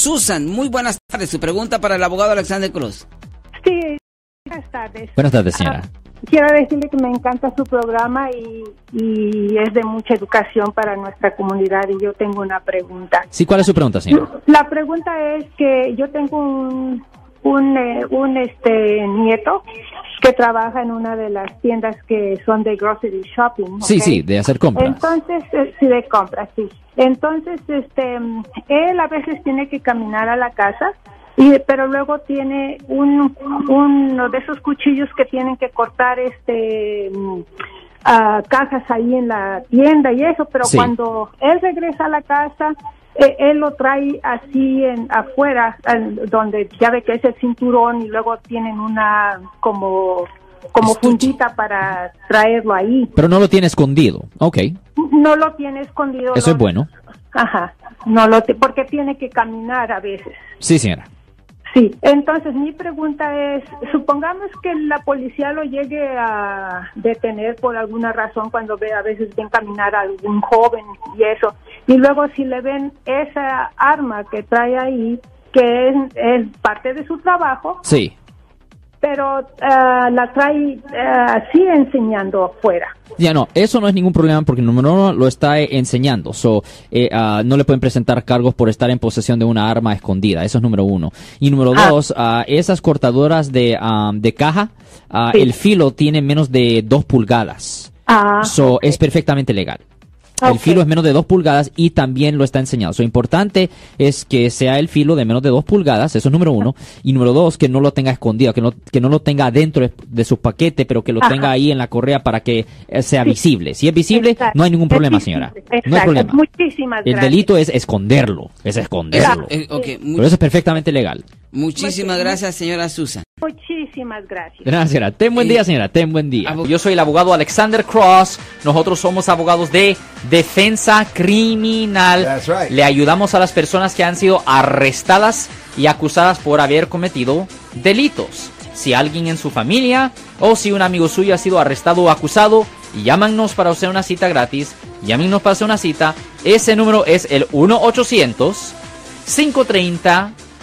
Susan, muy buenas tardes. Su pregunta para el abogado Alexander Cruz. Sí, buenas tardes. Buenas tardes, señora. Ah, quiero decirle que me encanta su programa y, y es de mucha educación para nuestra comunidad y yo tengo una pregunta. Sí, ¿cuál es su pregunta, señora? La pregunta es que yo tengo un, un, eh, un este nieto que trabaja en una de las tiendas que son de grocery shopping. Sí, sí, de hacer compras. Entonces, eh, sí, de compras, sí. Entonces, este, él a veces tiene que caminar a la casa, y, pero luego tiene un, uno de esos cuchillos que tienen que cortar, este, ah, cajas ahí en la tienda y eso, pero Sí. cuando él regresa a la casa, él lo trae así en afuera, en- donde ya ve que es el cinturón y luego tienen una como como fundita para traerlo ahí. Pero no lo tiene escondido. Ok, No lo tiene escondido. eso no- es bueno. Ajá. No lo porque tiene que caminar a veces. Sí, señora. Sí. Entonces mi pregunta es, supongamos que la policía lo llegue a detener por alguna razón cuando ve a veces ven caminar a algún joven y eso, y luego si le ven esa arma que trae ahí que es, es parte de su trabajo, Sí. pero ah, la trae ah, así enseñando afuera. Ya no, eso no es ningún problema porque número uno lo está eh, enseñando. So, eh, ah, no le pueden presentar cargos por estar en posesión de una arma escondida. Eso es número uno. Y número Ah. dos, ah, esas cortadoras de, ah, de caja, ah, Sí. el filo tiene menos de dos pulgadas. Ah, So, es perfectamente legal. El Ok. filo es menos de dos pulgadas y también lo está enseñando. Lo importante es que sea el filo de menos de dos pulgadas, eso es número uno. Y número dos, que no lo tenga escondido, que no, que no lo tenga dentro de, su paquete, pero que lo Ajá. tenga ahí en la correa para que eh, sea Sí. visible. Si es visible, Exacto. no hay ningún problema, señora. No Exacto. hay problema. Muchísimas El delito es esconderlo, es esconderlo. Eh, Pero eso es perfectamente legal. Muchísimas gracias, señora Susan. Muchísimas gracias. Gracias, señora. Ten buen día, señora. Ten buen día. Yo soy el abogado Alexander Cross. Nosotros somos abogados de defensa criminal. That's right. Le ayudamos a las personas que han sido arrestadas y acusadas por haber cometido delitos. Si alguien en su familia o si un amigo suyo ha sido arrestado o acusado, llámanos para hacer una cita gratis. Llámenos para hacer una cita. Ese número es el